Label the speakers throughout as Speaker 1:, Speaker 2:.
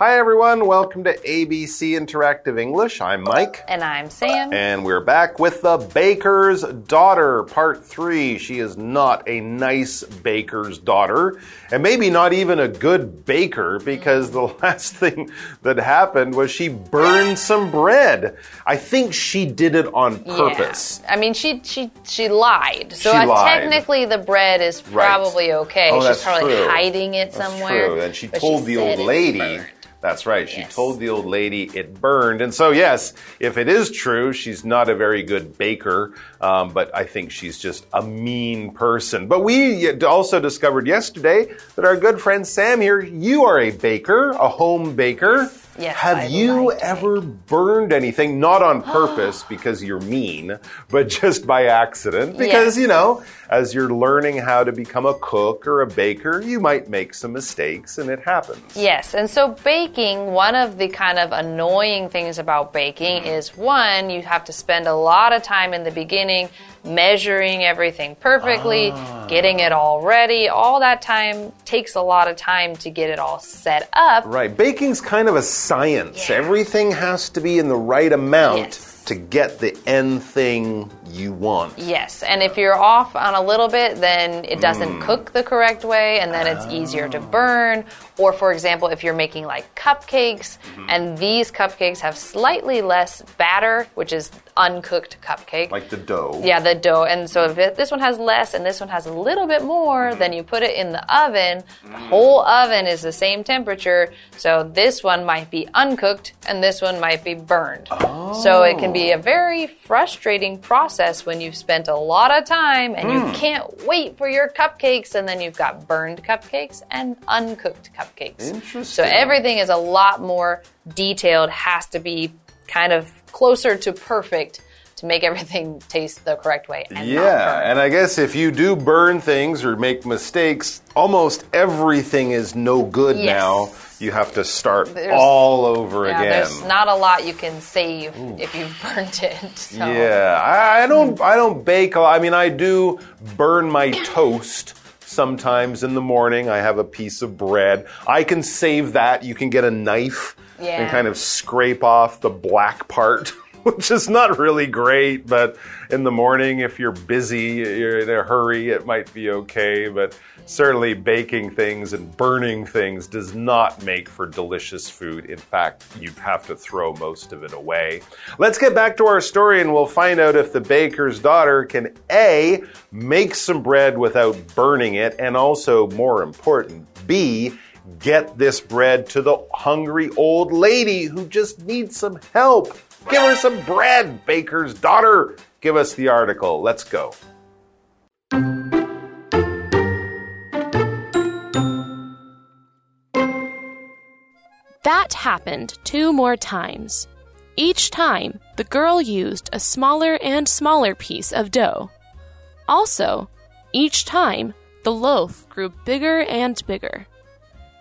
Speaker 1: Hi, everyone. Welcome to ABC Interactive English. I'm Mike.
Speaker 2: And I'm Sam.
Speaker 1: And we're back with the baker's daughter, part three. She is not a nice baker's daughter, and maybe not even a good baker because the last thing that happened was she burned some bread. I think she did it on purpose.
Speaker 2: Yeah. I mean, she she she lied. So
Speaker 1: She
Speaker 2: uh,
Speaker 1: lied.
Speaker 2: technically, the bread is
Speaker 1: Right.
Speaker 2: probably okay.
Speaker 1: Oh,
Speaker 2: She's probably
Speaker 1: true.
Speaker 2: hiding it somewhere.
Speaker 1: That's true. And she told the old lady. That's right. She
Speaker 2: Yes.
Speaker 1: told the old lady it burned. And so, yes, if it is true, she's not a very good baker, um, but I think she's just a mean person. But we also discovered yesterday that our good friend Sam here, you are a baker, a home baker.
Speaker 2: Yes,
Speaker 1: Have
Speaker 2: I
Speaker 1: you ever burned anything? Not on purpose because you're mean, but just by accident. Because,
Speaker 2: Yes.
Speaker 1: you know, as you're learning how to become a cook or a baker, you might make some mistakes and it happens.
Speaker 2: Yes, and so baking, one of the kind of annoying things about baking mm. is one, you have to spend a lot of time in the beginning measuring everything perfectly,
Speaker 1: Ah.
Speaker 2: getting it all ready. All that time takes a lot of time to get it all set up.
Speaker 1: Right. Baking's kind of a science.
Speaker 2: Yeah.
Speaker 1: Everything has to be in the right amount
Speaker 2: Yes.
Speaker 1: to get the end thing you want.
Speaker 2: Yes, and if you're off on a little bit, then it doesn't
Speaker 1: Hmm.
Speaker 2: cook the correct way, and then it's easier to burn. Or, for example, if you're making like cupcakes,
Speaker 1: Mm-hmm.
Speaker 2: and these cupcakes have slightly less batter, which is uncooked cupcake.
Speaker 1: Like the dough.
Speaker 2: yeah, the dough. And so if it, this one has less and this one has a little bit more, then you put it in the oven. The whole oven is the same temperature. So this one might be uncooked and this one might be burned. So it can be a very frustrating process when you've spent a lot of time and you hmm. can't wait for your cupcakes and then you've got burned cupcakes and uncooked cupcakes.
Speaker 1: Interesting.
Speaker 2: So everything is a lot more detailed, has to be kind of closer to perfect to make everything taste the correct way. And
Speaker 1: Yeah, and I guess if you do burn things or make mistakes, almost everything is no good
Speaker 2: Yes.
Speaker 1: now. You have to start
Speaker 2: There's-
Speaker 1: all over
Speaker 2: Yeah,
Speaker 1: again.
Speaker 2: there's not a lot you can save if you've burnt it. So.
Speaker 1: Yeah, I, I don't. I don't bake. a lot. I mean, I do burn my toast sometimes in the morning. I have a piece of bread. I can save that. You can get a knife and kind of scrape off the black part. Which is not really great, but in the morning, if you're busy, you're in a hurry, it might be okay. But certainly, baking things and burning things does not make for delicious food. In fact, you'd have to throw most of it away. Let's get back to our story and we'll find out if the baker's daughter can A, make some bread without burning it, and also, more important, B, get this bread to the hungry old lady who just needs some help. Give her some bread, baker's daughter. Give us the article. Let's go.
Speaker 3: That happened two more times. Each time, the girl used a smaller and smaller piece of dough. Also, each time, the loaf grew bigger and bigger.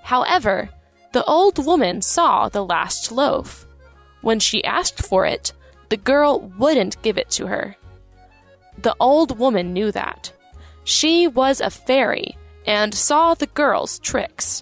Speaker 3: However, the old woman saw the last loaf. When she asked for it, the girl wouldn't give it to her. The old woman knew that. She was a fairy and saw the girl's tricks.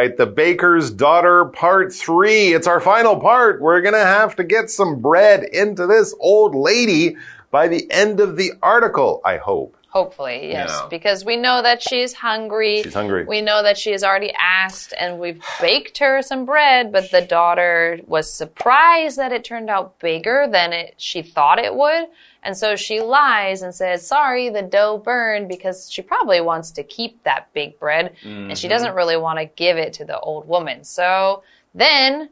Speaker 1: Right, The Baker's Daughter, part three. It's our final part. We're going to have to get some bread into this old lady by the end of the article, I hope.
Speaker 2: Hopefully, yes.
Speaker 1: Yeah.
Speaker 2: Because we know that she's hungry.
Speaker 1: She's hungry.
Speaker 2: We know that she has already asked, and we've baked her some bread, but the daughter was surprised that it turned out bigger than it, she thought it would. And so she lies and says, Sorry, the dough burned, because she probably wants to keep that big bread, and she doesn't really want to give it to the old woman. So then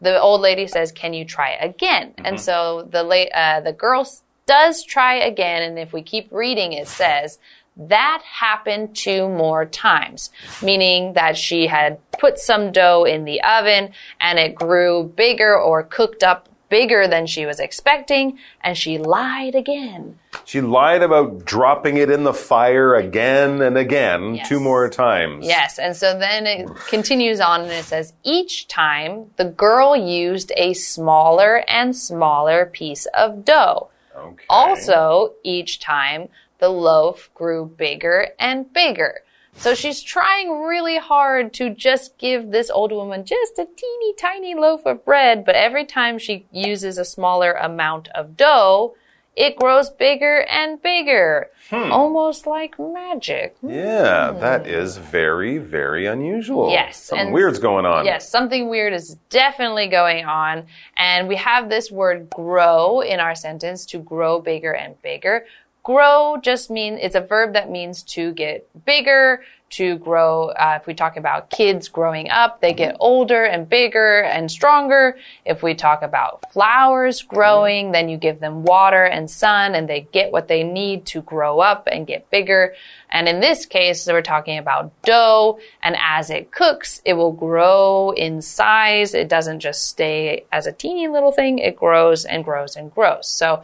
Speaker 2: the old lady says, "Can you try again?" And so the la- uh, the girl does try again, and if we keep reading, it says that happened two more times, meaning that she had put some dough in the oven and it grew bigger or cooked up bigger than she was expecting, and she lied again.
Speaker 1: She lied about dropping it in the fire again and again,
Speaker 2: Yes.
Speaker 1: two more times.
Speaker 2: Yes, and so then it continues on and it says each time the girl used a smaller and smaller piece of dough.
Speaker 1: Okay.
Speaker 2: Also, each time the loaf grew bigger and bigger. So she's trying really hard to just give this old woman just a teeny tiny loaf of bread, but every time she uses a smaller amount of dough, it grows bigger and bigger. Hmm. Almost like magic.
Speaker 1: Yeah, hmm. that is very, very unusual.
Speaker 2: Yes,
Speaker 1: Something
Speaker 2: and-
Speaker 1: weird's going on.
Speaker 2: Yes, something weird is definitely going on. And we have this word grow in our sentence to grow bigger and bigger. Grow just means it's a verb that means to get bigger, to grow. Uh, if we talk about kids growing up, they get older and bigger and stronger. If we talk about flowers growing, then you give them water and sun and they get what they need to grow up and get bigger. And in this case, we're talking about dough. And as it cooks, it will grow in size. It doesn't just stay as a teeny little thing. It grows and grows and grows. So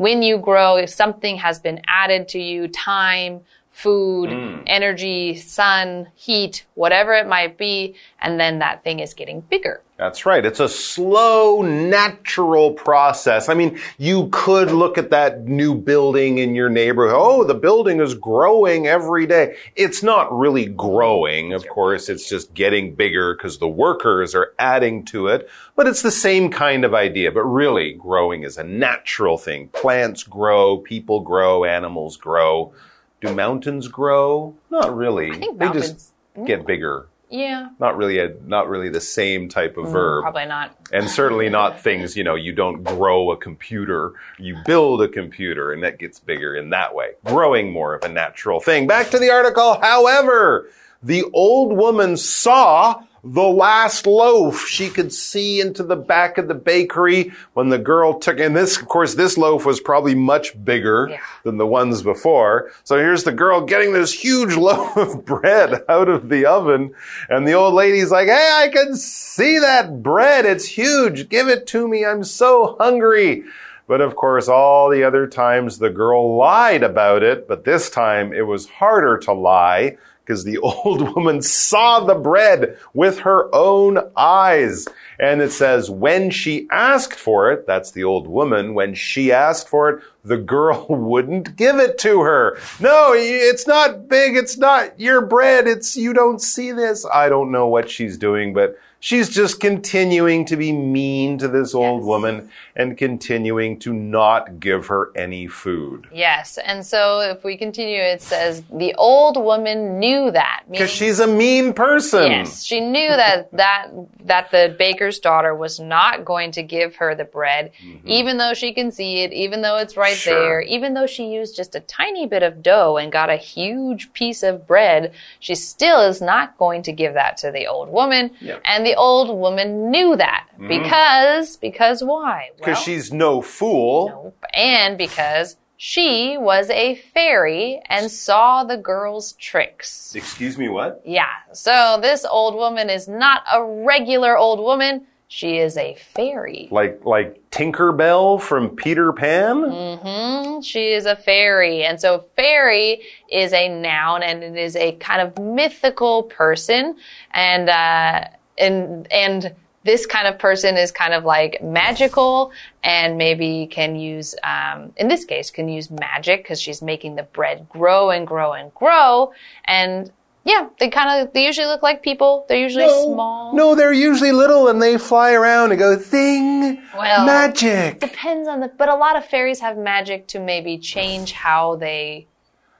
Speaker 2: when you grow, if something has been added to you, time, food, mm. energy, sun, heat, whatever it might be, and then that thing is getting bigger.
Speaker 1: That's right. It's a slow, natural process. I mean, you could look at that new building in your neighborhood. Oh, the building is growing every day. It's not really growing. Of course, it's just getting bigger because the workers are adding to it. But it's the same kind of idea. But really, growing is a natural thing. Plants grow, people grow, animals grow. Do mountains grow? Not really.
Speaker 2: think
Speaker 1: they
Speaker 2: mountains-
Speaker 1: just get bigger.
Speaker 2: Yeah,
Speaker 1: Not really a, not really the same type of mm, verb
Speaker 2: probably not.
Speaker 1: and certainly not things you know you don't grow a computer you build a computer and that gets bigger in that way growing more of a natural thing back to the article however the old woman saw the last loaf she could see into the back of the bakery when the girl took and this of course this loaf was probably much bigger
Speaker 2: Yeah.
Speaker 1: than the ones before. So here's the girl getting this huge loaf of bread out of the oven and the old lady's like hey i can see that bread. It's huge. Give it to me. I'm so hungry. But of course, all the other times the girl lied about it, but this time it was harder to lie because the old woman saw the bread with her own eyes. And it says, when she asked for it, that's the old woman, when she asked for it, the girl wouldn't give it to her. No, it's not big. It's not your bread. It's, you don't see this. I don't know what she's doing, but she's just continuing to be mean to this old
Speaker 2: Yes.
Speaker 1: woman and continuing to not give her any food.
Speaker 2: Yes, and so if we continue, it says the old woman knew that.
Speaker 1: Because she's a mean person.
Speaker 2: Yes, she knew that that that the baker's daughter was not going to give her the bread, mm-hmm. even though she can see it, even though it's right
Speaker 1: Sure.
Speaker 2: there, even though she used just a tiny bit of dough and got a huge piece of bread, she still is not going to give that to the old woman.
Speaker 1: Yeah.
Speaker 2: And the old woman knew that mm-hmm. because because why?
Speaker 1: Because
Speaker 2: Well,
Speaker 1: she's no fool.
Speaker 2: And because she was a fairy and saw the girl's tricks.
Speaker 1: Excuse me, what?
Speaker 2: Yeah. So this old woman is not a regular old woman. She is a fairy.
Speaker 1: Like like Tinkerbell from Peter Pan?
Speaker 2: Mm hmm She is a fairy. And so fairy is a noun and it is a kind of mythical person. And, uh, and, and this kind of person is kind of like magical and maybe can use, um, in this case, can use magic because she's making the bread grow and grow and grow. And yeah, they kind of, they usually look like people. They're usually small.
Speaker 1: No, they're usually little and they fly around and go, thing,
Speaker 2: Well,
Speaker 1: magic.
Speaker 2: Depends on the, but a lot of fairies have magic to maybe change how they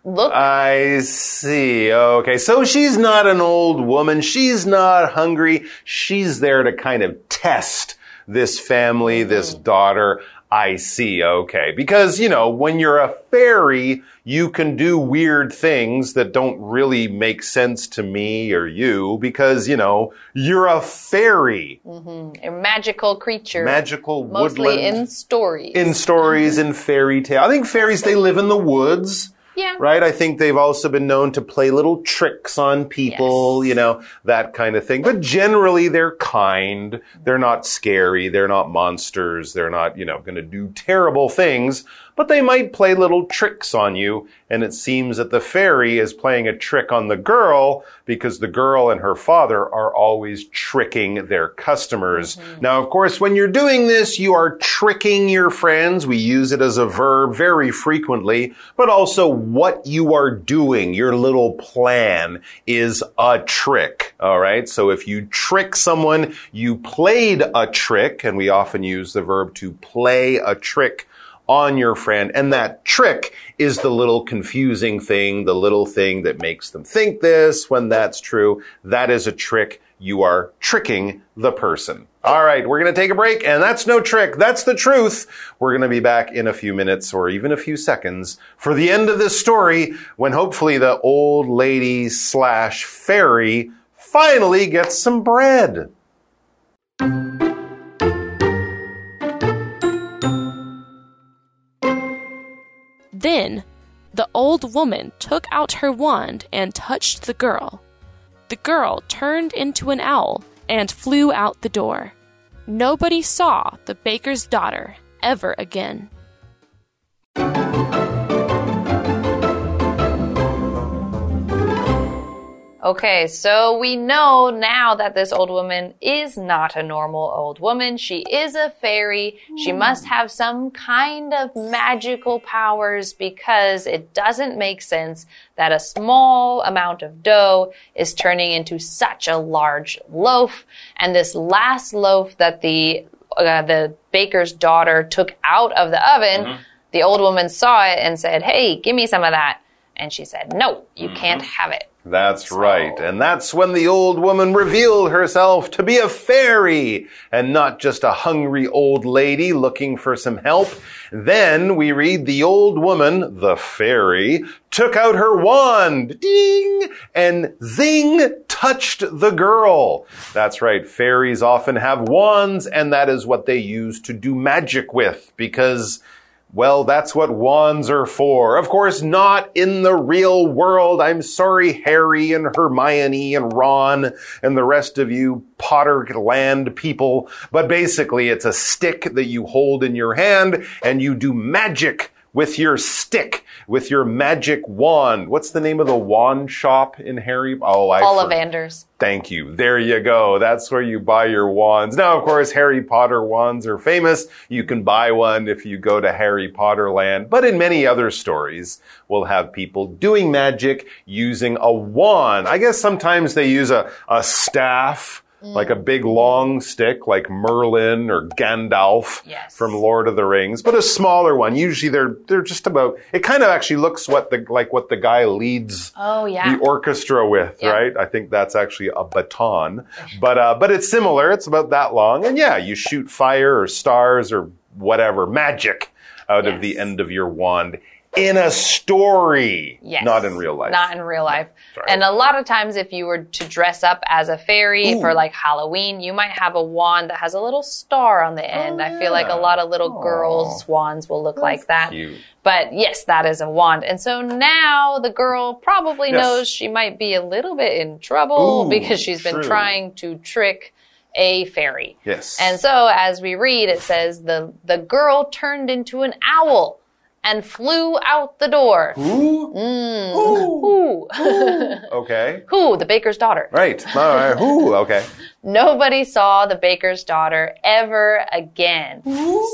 Speaker 2: look.
Speaker 1: I see. Okay. So she's not an old woman. She's not hungry. She's there to kind of test this family, this mm-hmm. daughter. I see. Okay. Because, you know, when you're a fairy, you can do weird things that don't really make sense to me or you because, you know, you're a fairy. Mm-hmm.
Speaker 2: a magical creature.
Speaker 1: Magical
Speaker 2: mostly
Speaker 1: woodland.
Speaker 2: in stories.
Speaker 1: in stories mm-hmm. in fairy tale. I think fairies, they live in the woods.
Speaker 2: Yeah.
Speaker 1: Right? I think they've also been known to play little tricks on people,
Speaker 2: Yes.
Speaker 1: you know, that kind of thing. But generally they're kind. They're not scary. They're not monsters. They're not, you know, going to do terrible things, but they might play little tricks on you. And it seems that the fairy is playing a trick on the girl because the girl and her father are always tricking their customers. Mm-hmm. Now, of course, when you're doing this, you are tricking your friends. We use it as a verb very frequently, but also what you are doing, your little plan is a trick. All right. So if you trick someone, you played a trick, and we often use the verb to play a trick on your friend. And that trick is the little confusing thing, the little thing that makes them think this when that's true. That is a trick. You are tricking the person. All right, we're going to take a break, and that's no trick. That's the truth. We're going to be back in a few minutes or even a few seconds for the end of this story when hopefully the old lady slash fairy finally gets some bread.
Speaker 3: Then the old woman took out her wand and touched the girl. The girl turned into an owl and flew out the door. Nobody saw the baker's daughter ever again.
Speaker 2: Okay, so we know now that this old woman is not a normal old woman. She is a fairy. She hmm. must have some kind of magical powers because it doesn't make sense that a small amount of dough is turning into such a large loaf. And this last loaf that the uh, the baker's daughter took out of the oven, mm-hmm. the old woman saw it and said, "Hey, give me some of that." And she said, "No, you can't mm-hmm. have it."
Speaker 1: That's right. And that's when the old woman revealed herself to be a fairy and not just a hungry old lady looking for some help. Then we read the old woman, the fairy, took out her wand, ding, and zing, touched the girl. That's right. Fairies often have wands and that is what they use to do magic with because well, that's what wands are for. Of course, not in the real world. I'm sorry, Harry and Hermione and Ron and the rest of you Potterland people. But basically, it's a stick that you hold in your hand and you do magic with your stick, with your magic wand. What's the name of the wand shop in Harry? Oh, I.
Speaker 2: Ollivanders.
Speaker 1: Thank you. There you go. That's where you buy your wands. Now, of course, Harry Potter wands are famous. You can buy one if you go to Harry Potter land. But in many other stories, we'll have people doing magic using a wand. I guess sometimes they use a, a staff. Like a big long stick, like Merlin or Gandalf
Speaker 2: Yes.
Speaker 1: from Lord of the Rings, but a smaller one. Usually they're they're just about. It kind of actually looks what the like what the guy leads
Speaker 2: Oh, yeah.
Speaker 1: the orchestra with,
Speaker 2: Yeah.
Speaker 1: right? I think that's actually a baton, but uh, but it's similar. It's about that long, and yeah, you shoot fire or stars or whatever magic out of the end of your wand in a story,
Speaker 2: Yes.
Speaker 1: not in real life.
Speaker 2: Not in real life.
Speaker 1: Sorry.
Speaker 2: And a lot of times, if you were to dress up as a fairy for like Halloween, you might have a wand that has a little star on the end. I feel like a
Speaker 1: Oh,
Speaker 2: lot of little girls' wands will look like that.
Speaker 1: Cute.
Speaker 2: But yes, that is a wand. And so now the girl probably
Speaker 1: Yes.
Speaker 2: knows she might be a little bit in trouble
Speaker 1: Ooh,
Speaker 2: because she's been trying to trick a fairy.
Speaker 1: Yes.
Speaker 2: And so as we read, it says the, the girl turned into an owl and flew out the door.
Speaker 1: Who?
Speaker 2: Mm.
Speaker 1: Who?
Speaker 2: Who?
Speaker 1: Okay.
Speaker 2: Who? The baker's daughter.
Speaker 1: Right. All right. Who? Okay.
Speaker 2: Nobody saw the baker's daughter ever again.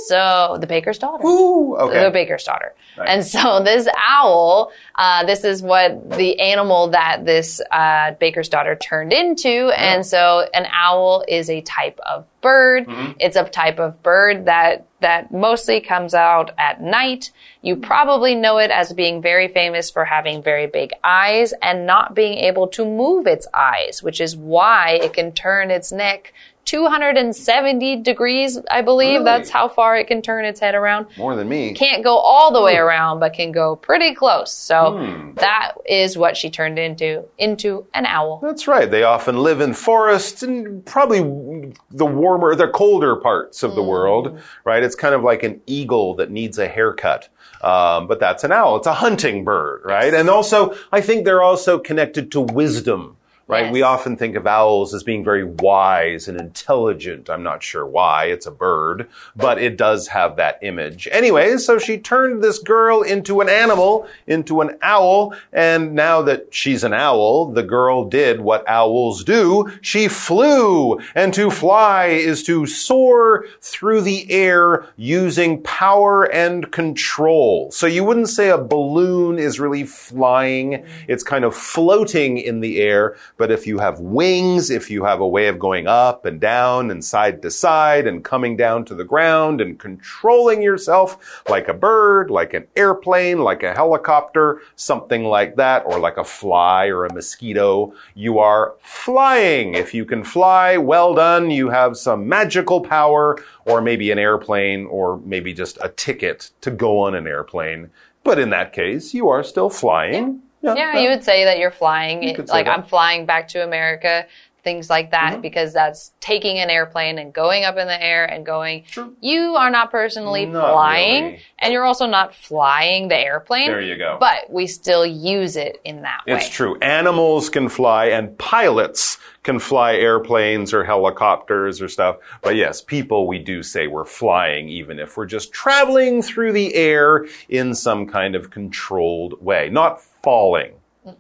Speaker 2: So the baker's daughter.
Speaker 1: Who?
Speaker 2: The baker's daughter.
Speaker 1: Right.
Speaker 2: And so this owl, uh, this is what the animal that this uh, baker's daughter turned into. And so an owl is a type of bird.
Speaker 1: Mm-hmm.
Speaker 2: It's a type of bird that that mostly comes out at night. You probably know it as being very famous for having very big eyes and not being able to move its eyes, which is why it can turn its neck 270 degrees, I believe.
Speaker 1: Really?
Speaker 2: That's how far it can turn its head around
Speaker 1: More than me.
Speaker 2: can't go all the way around, but can go pretty close. So
Speaker 1: Hmm.
Speaker 2: that is what she turned into, into an owl.
Speaker 1: That's right. They often live in forests and probably the warmer, the colder parts of the world, right? It's kind of like an eagle that needs a haircut. Um, but that's an owl. It's a hunting bird, right? And also, I think they're also connected to wisdom, right?
Speaker 2: Yes.
Speaker 1: We often think of owls as being very wise and intelligent. I'm not sure why. It's a bird, but it does have that image. Anyway, so she turned this girl into an animal, into an owl, and now that she's an owl, the girl did what owls do. She flew, and to fly is to soar through the air using power and control. So you wouldn't say a balloon is really flying. It's kind of floating in the air. But if you have wings, if you have a way of going up and down and side to side and coming down to the ground and controlling yourself like a bird, like an airplane, like a helicopter, something like that, or like a fly or a mosquito, you are flying. If you can fly, well done. You have some magical power or maybe an airplane or maybe just a ticket to go on an airplane. But in that case, you are still flying.
Speaker 2: Yeah, you would say that you're flying.
Speaker 1: You
Speaker 2: It-
Speaker 1: could say
Speaker 2: like. I'm flying back to America, things like that, mm-hmm. because that's taking an airplane and going up in the air and going. You are not personally
Speaker 1: Not
Speaker 2: flying,
Speaker 1: really.
Speaker 2: and you're also not flying the airplane.
Speaker 1: There you go.
Speaker 2: But we still use it in that way.
Speaker 1: It's true. Animals can fly and pilots can fly airplanes or helicopters or stuff. But yes, people, we do say we're flying even if we're just traveling through the air in some kind of controlled way, not falling.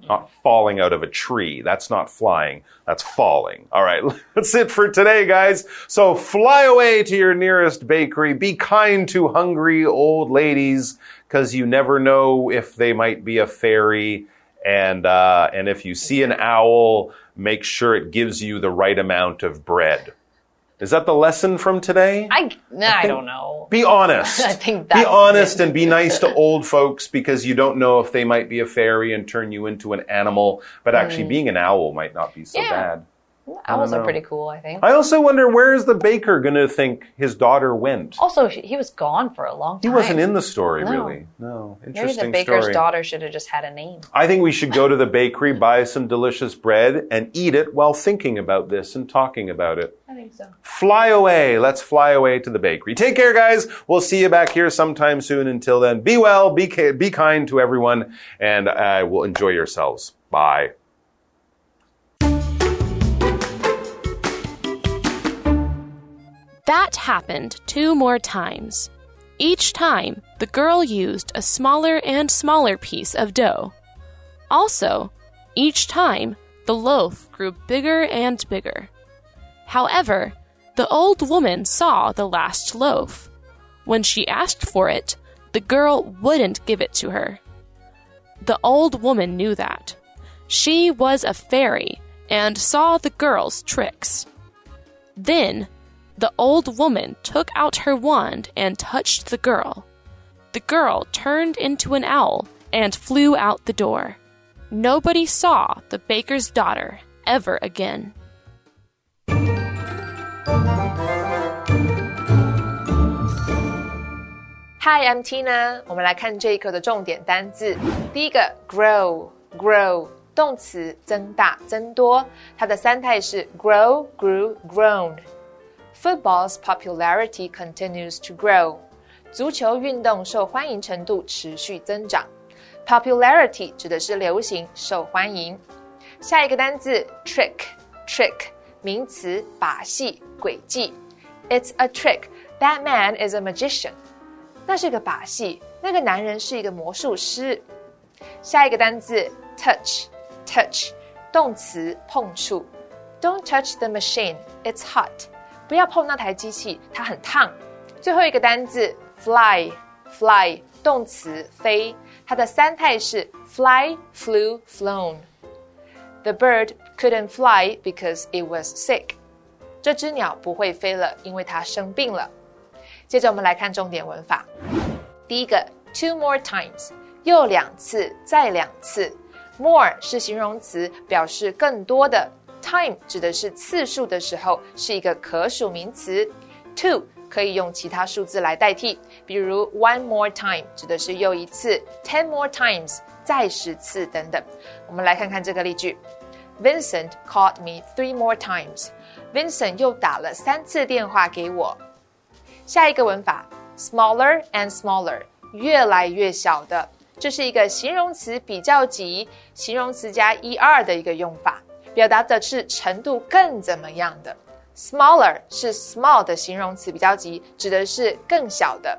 Speaker 1: Not falling out of a tree. That's not flying. That's falling. All right. That's it for today, guys. So fly away to your nearest bakery. Be kind to hungry old ladies because you never know if they might be a fairy. And, uh, and if you see an owl, make sure it gives you the right amount of bread. Is that the lesson from today?
Speaker 2: I, nah, I don't know.
Speaker 1: Be honest.
Speaker 2: I think
Speaker 1: be honest
Speaker 2: it.
Speaker 1: and be nice to old folks because you don't know if they might be a fairy and turn you into an animal. But actually, being an owl might not be so
Speaker 2: Mm. Yeah.
Speaker 1: bad.
Speaker 2: Owls are pretty cool, I think.
Speaker 1: I also wonder where is the baker going to think his daughter went?
Speaker 2: Also, he was gone for a long time.
Speaker 1: He wasn't in the story,
Speaker 2: No.
Speaker 1: really. No,
Speaker 2: Maybe the baker's
Speaker 1: story.
Speaker 2: daughter should have just had a name.
Speaker 1: I think we should go to the bakery, buy some delicious bread, and eat it while thinking about this and talking about it.
Speaker 2: I think so.
Speaker 1: Fly away. Let's fly away to the bakery. Take care, guys. We'll see you back here sometime soon. Until then, be well, be, be kind to everyone, and uh, will enjoy yourselves. Bye.
Speaker 3: That happened two more times. Each time, the girl used a smaller and smaller piece of dough. Also, each time, the loaf grew bigger and bigger. However, the old woman saw the last loaf. When she asked for it, the girl wouldn't give it to her. The old woman knew that. She was a fairy and saw the girl's tricks. Then, the old woman took out her wand and touched the girl. The girl turned into an owl and flew out the door. Nobody saw the baker's daughter ever again.
Speaker 4: Hi, I'm Tina。我们来看这一课的重点单字。第一个，grow，grow，动词，增大、增多。它的三态是 grow、grew、grown。 Football's popularity continues to grow。足球运动受欢迎程度持续增长。Popularity 指的是流行、受欢迎。下一个单字，trick，trick，名词，把戏、诡计。It's a trick. That man is a magician. 那是个把戏，那个男人是一个魔术师。下一个单字 touch，touch，动词碰触。Don't touch the machine, it's hot. 不要碰那台机器，它很烫。最后一个单字 fly，fly，动词飞，它的三态是 fly, flew, flown. The bird couldn't fly because it was sick. 这只鸟不会飞了，因为它生病了。接着我们来看重点文法。第一个，two more times，又两次，再两次。more 是形容词，表示更多的。Time 指的是次数的时候，是一个可数名词。two 可以用其他数字来代替，比如 one more time 指的是又一次，ten more times 再十次等等。我们来看看这个例句：Vincent called me three more times。Vincent 又打了三次电话给我。下一个文法，smaller and smaller，越来越小的，这是一个形容词比较级，形容词加 er 的一个用法。表达的是程度更怎么样的。Smaller 是 small 的形容词比较级，指的是更小的。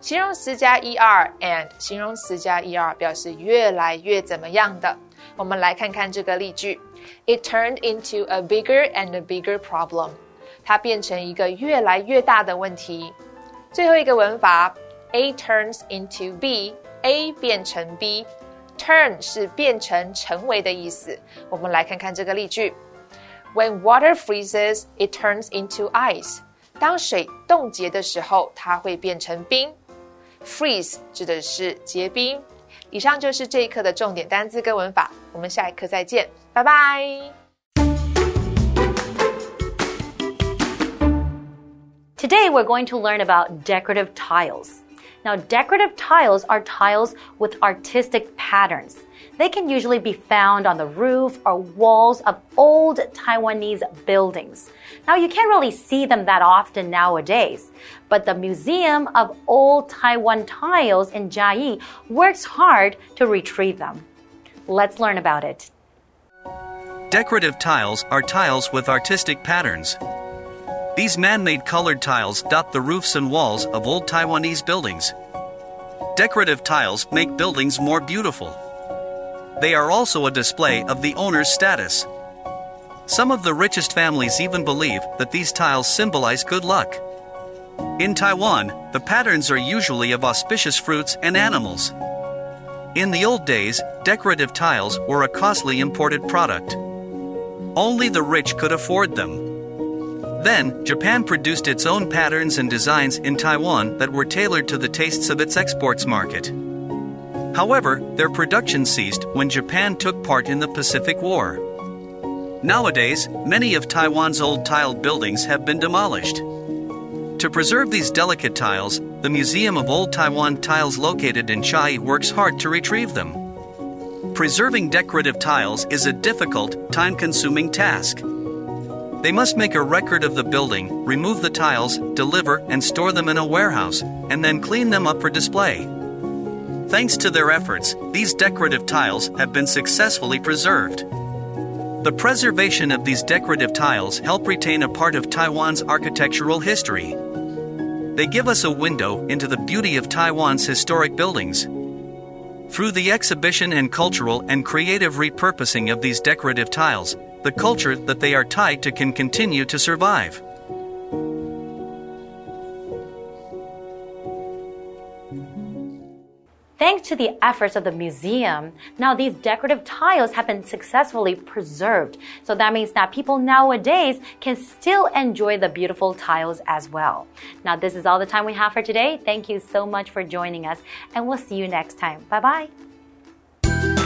Speaker 4: 形容词加 er and 形容词加 er 表示越来越怎么样的。我们来看看这个例句：It turned into a bigger and bigger problem。它变成一个越来越大的问题。最后一个文法，A turns into B，A 变成 B B，turn 是变成成为的意思。我们来看看这个例句：When water freezes, it turns into ice。当水冻结的时候，它会变成冰。Freeze 指的是结冰。以上就是这一课的重点单词跟文法，我们下一课再见，拜拜。
Speaker 5: Today we're going to learn about decorative tiles. Now, decorative tiles are tiles with artistic patterns. They can usually be found on the roof or walls of old Taiwanese buildings. Now, you can't really see them that often nowadays, but the Museum of Old Taiwan Tiles in Jiayi works hard to retrieve them. Let's learn about it.
Speaker 6: Decorative tiles are tiles with artistic patterns. These man made colored tiles dot the roofs and walls of old Taiwanese buildings. Decorative tiles make buildings more beautiful. They are also a display of the owner's status. Some of the richest families even believe that these tiles symbolize good luck. In Taiwan, the patterns are usually of auspicious fruits and animals. In the old days, decorative tiles were a costly imported product. Only the rich could afford them. Then, Japan produced its own patterns and designs in Taiwan that were tailored to the tastes of its exports market. However, their production ceased when Japan took part in the Pacific War. Nowadays, many of Taiwan's old tiled buildings have been demolished. To preserve these delicate tiles, the Museum of Old Taiwan Tiles located in Chiayi works hard to retrieve them. Preserving decorative tiles is a difficult, time consuming task. They must make a record of the building, remove the tiles, deliver and store them in a warehouse, and then clean them up for display. Thanks to their efforts, these decorative tiles have been successfully preserved. The preservation of these decorative tiles help retain a part of Taiwan's architectural history. They give us a window into the beauty of Taiwan's historic buildings. Through the exhibition and cultural and creative repurposing of these decorative tiles, the culture that they are tied to can continue to survive.
Speaker 5: Thanks to the efforts of the museum, now these decorative tiles have been successfully preserved. So that means that people nowadays can still enjoy the beautiful tiles as well. Now, this is all the time we have for today. Thank you so much for joining us, and we'll see you next time. Bye bye.